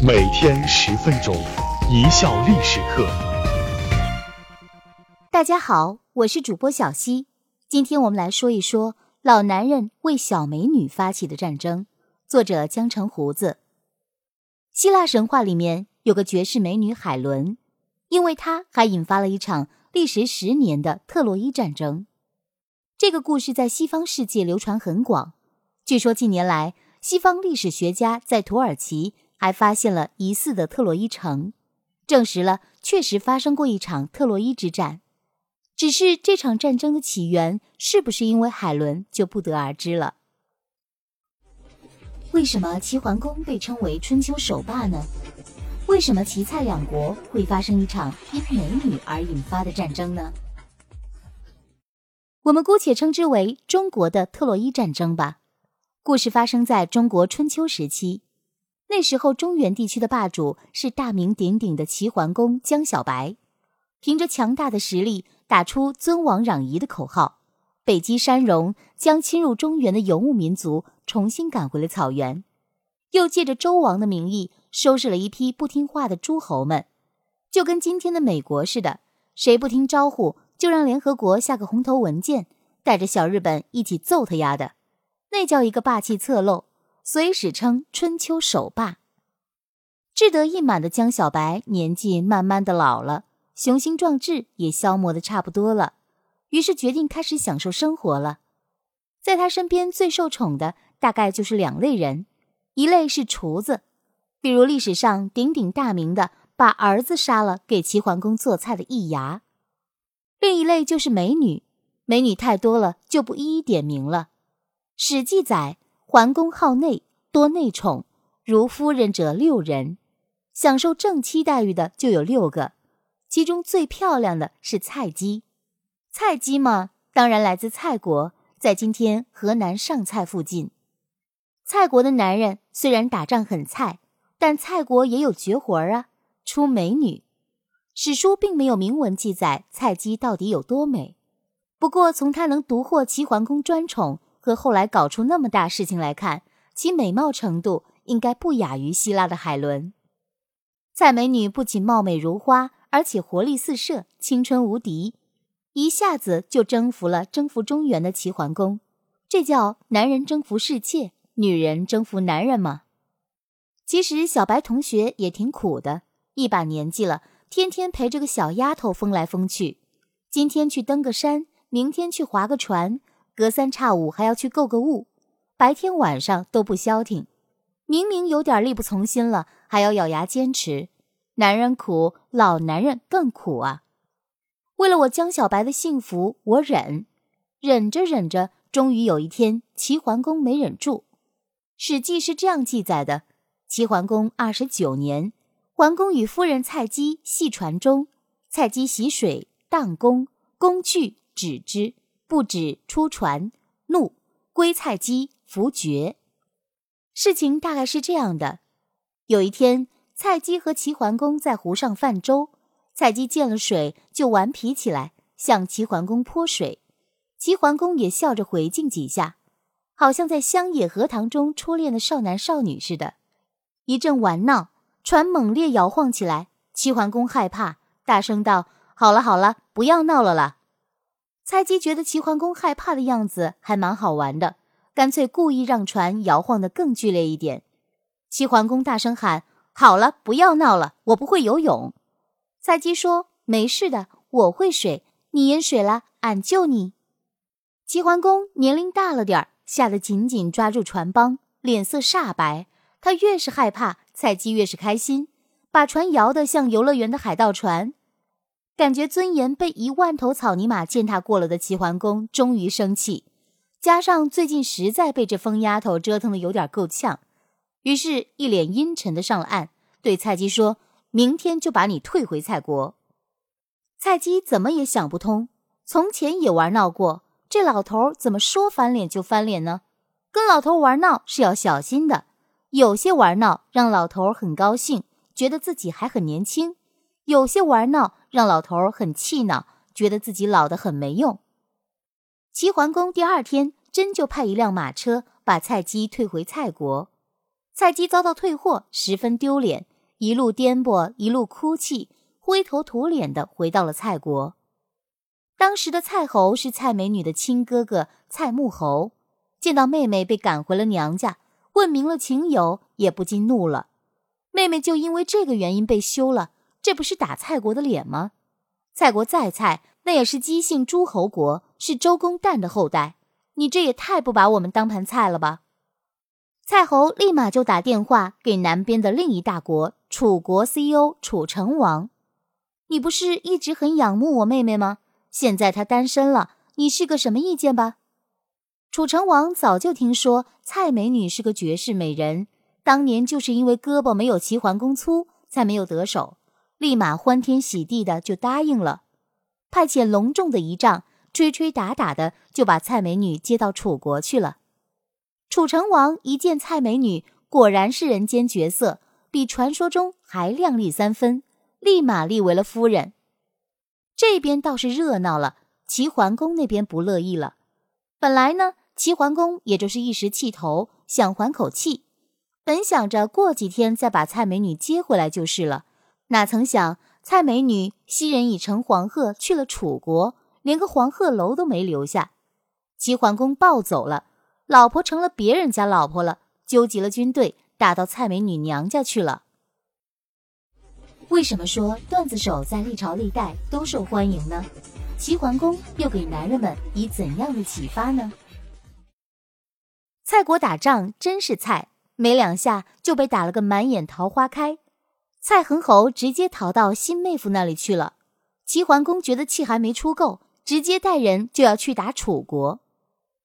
每天十分钟，一笑历史课。大家好，我是主播小溪。今天我们来说一说老男人为小美女发起的战争。作者江城胡子。希腊神话里面有个绝世美女海伦，因为她还引发了一场历时十年的特洛伊战争。这个故事在西方世界流传很广。据说近年来，西方历史学家在土耳其还发现了疑似的特洛伊城，证实了确实发生过一场特洛伊之战。只是这场战争的起源是不是因为海伦，就不得而知了。为什么齐桓公被称为春秋首霸呢？为什么齐蔡两国会发生一场因美女而引发的战争呢？我们姑且称之为中国的特洛伊战争吧。故事发生在中国春秋时期，那时候中原地区的霸主是大名鼎鼎的齐桓公江小白，凭着强大的实力，打出“尊王攘夷”的口号，北击山戎，将侵入中原的游牧民族重新赶回了草原，又借着周王的名义收拾了一批不听话的诸侯们，就跟今天的美国似的，谁不听招呼，就让联合国下个红头文件，带着小日本一起揍他丫的。那叫一个霸气侧漏，所以史称春秋首霸。志得意满的江小白年纪慢慢的老了，雄心壮志也消磨的差不多了，于是决定开始享受生活了。在他身边最受宠的大概就是两类人，一类是厨子，比如历史上鼎鼎大名的把儿子杀了给齐桓公做菜的易牙；另一类就是美女，美女太多了就不一一点名了。史记载，桓公好内，多内宠，如夫人者六人，享受正妻待遇的就有六个，其中最漂亮的是蔡姬。蔡姬嘛，当然来自蔡国，在今天河南上蔡附近。蔡国的男人虽然打仗很菜，但蔡国也有绝活儿啊，出美女。史书并没有明文记载蔡姬到底有多美，不过从她能独获齐桓公专宠。和后来搞出那么大事情来看，其美貌程度应该不亚于希腊的海伦。蔡美女不仅貌美如花，而且活力四射，青春无敌，一下子就征服了征服中原的齐桓公。这叫男人征服世界，女人征服男人吗？其实小白同学也挺苦的，一把年纪了，天天陪着个小丫头疯来疯去，今天去登个山，明天去划个船。隔三差五还要去购个物，白天晚上都不消停。明明有点力不从心了，还要咬牙坚持。男人苦，老男人更苦啊！为了我江小白的幸福，我忍，忍着忍着，终于有一天，齐桓公没忍住。《史记》是这样记载的：齐桓公二十九年，桓公与夫人蔡姬戏船中，蔡姬洗水，荡弓，弓去，止之。不止出船，怒归蔡姬伏绝。事情大概是这样的：有一天，蔡姬和齐桓公在湖上泛舟，蔡姬见了水就顽皮起来，向齐桓公泼水。齐桓公也笑着回敬几下，好像在乡野荷塘中初恋的少男少女似的。一阵玩闹，船猛烈摇晃起来。齐桓公害怕，大声道：“好了好了，不要闹了啦。”蔡姬觉得齐桓公害怕的样子还蛮好玩的，干脆故意让船摇晃得更剧烈一点。齐桓公大声喊：“好了，不要闹了，我不会游泳。”蔡姬说：“没事的，我会水，你淹水了，俺救你。”齐桓公年龄大了点儿，吓得紧紧抓住船帮，脸色煞白。他越是害怕，蔡姬越是开心，把船摇得像游乐园的海盗船。感觉尊严被一万头草泥马践踏过了的齐桓公终于生气，加上最近实在被这疯丫头折腾的有点够呛，于是，一脸阴沉的上了岸，对蔡姬说：“明天就把你退回蔡国。”蔡姬怎么也想不通，从前也玩闹过，这老头怎么说翻脸就翻脸呢？跟老头玩闹是要小心的，有些玩闹让老头很高兴，觉得自己还很年轻。有些玩闹让老头很气恼，觉得自己老得很没用。齐桓公第二天真就派一辆马车把蔡姬退回蔡国。蔡姬遭到退货，十分丢脸，一路颠簸，一路哭泣，灰头土脸的回到了蔡国。当时的蔡侯是蔡美女的亲哥哥蔡穆侯，见到妹妹被赶回了娘家，问明了情由，也不禁怒了。妹妹就因为这个原因被休了，这不是打蔡国的脸吗？蔡国再菜，那也是姬姓诸侯国，是周公旦的后代，你这也太不把我们当盘菜了吧！蔡侯立马就打电话给南边的另一大国楚国 CEO 楚成王：“你不是一直很仰慕我妹妹吗？现在她单身了，你是个什么意见吧？”楚成王早就听说蔡美女是个绝世美人，当年就是因为胳膊没有齐桓公粗，才没有得手，立马欢天喜地的就答应了，派遣隆重的仪仗，吹吹打打的就把蔡美女接到楚国去了。楚成王一见蔡美女，果然是人间绝色，比传说中还靓丽三分，立马立为了夫人。这边倒是热闹了，齐桓公那边不乐意了。本来呢，齐桓公也就是一时气头，想缓口气，本想着过几天再把蔡美女接回来就是了。哪曾想，蔡美女昔人已乘黄鹤去了楚国，连个黄鹤楼都没留下。齐桓公暴走了。老婆成了别人家老婆了，纠集了军队，打到蔡美女娘家去了。为什么说段子手在历朝历代都受欢迎呢？齐桓公又给男人们以怎样的启发呢？蔡国打仗真是菜，没两下就被打了个满眼桃花开。蔡恒侯直接逃到新妹夫那里去了。齐桓公觉得气还没出够，直接带人就要去打楚国。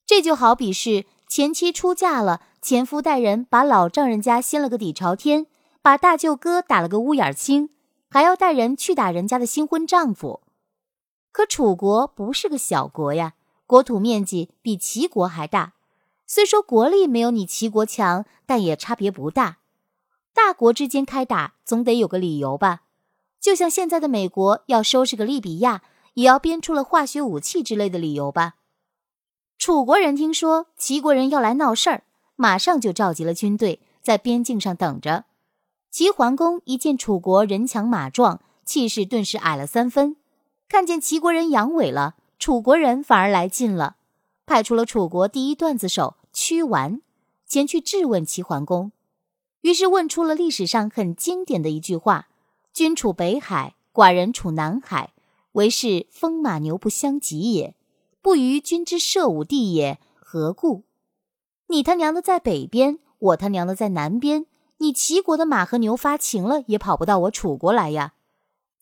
这就好比是。前妻出嫁了，前夫带人把老丈人家掀了个底朝天，把大舅哥打了个乌眼青，还要带人去打人家的新婚丈夫。可楚国不是个小国呀，国土面积比齐国还大，虽说国力没有你齐国强，但也差别不大。大国之间开打，总得有个理由吧？就像现在的美国要收拾个利比亚，也要编出了化学武器之类的理由吧？楚国人听说齐国人要来闹事儿，马上就召集了军队，在边境上等着。齐桓公一见楚国人强马壮，气势顿时矮了三分。看见齐国人阳痿了，楚国人反而来劲了，派出了楚国第一段子手屈完前去质问齐桓公。于是问出了历史上很经典的一句话：“君处北海，寡人处南海，为是风马牛不相及也。”不与君之射武地也，何故？你他娘的在北边，我他娘的在南边。你齐国的马和牛发情了，也跑不到我楚国来呀！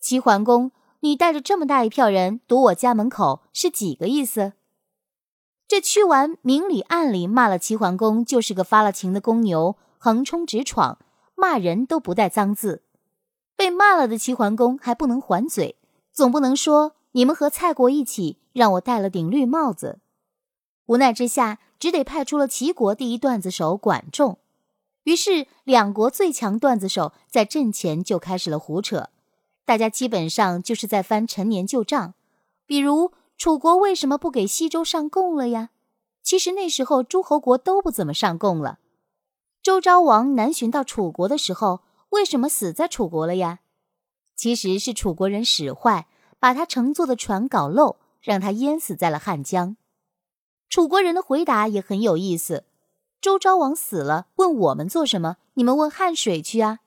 齐桓公，你带着这么大一票人堵我家门口，是几个意思？这屈完明里暗里骂了齐桓公，就是个发了情的公牛，横冲直闯，骂人都不带脏字。被骂了的齐桓公还不能还嘴，总不能说。你们和蔡国一起让我戴了顶绿帽子，无奈之下，只得派出了齐国第一段子手管仲。于是，两国最强段子手在阵前就开始了胡扯，大家基本上就是在翻陈年旧账。比如，楚国为什么不给西周上贡了呀？其实那时候诸侯国都不怎么上贡了。周昭王南巡到楚国的时候，为什么死在楚国了呀？其实是楚国人使坏。把他乘坐的船搞漏，让他淹死在了汉江。楚国人的回答也很有意思：周昭王死了，问我们做什么？你们问汉水去啊！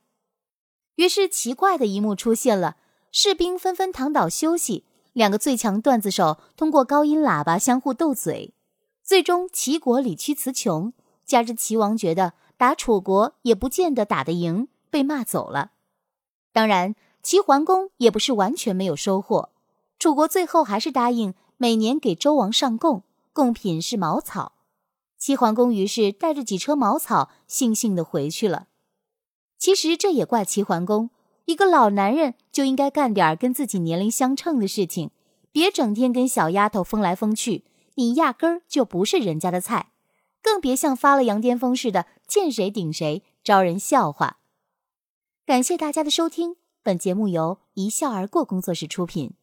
于是奇怪的一幕出现了，士兵纷纷躺倒休息，两个最强段子手通过高音喇叭相互斗嘴。最终齐国理屈词穷，加之齐王觉得打楚国也不见得打得赢，被骂走了。当然。齐桓公也不是完全没有收获，楚国最后还是答应每年给周王上贡，贡品是茅草。齐桓公于是带着几车茅草，悻悻地回去了。其实这也怪齐桓公，一个老男人就应该干点跟自己年龄相称的事情，别整天跟小丫头疯来疯去，你压根儿就不是人家的菜，更别像发了羊癫疯似的见谁顶谁，招人笑话。感谢大家的收听。本节目由一笑而过工作室出品。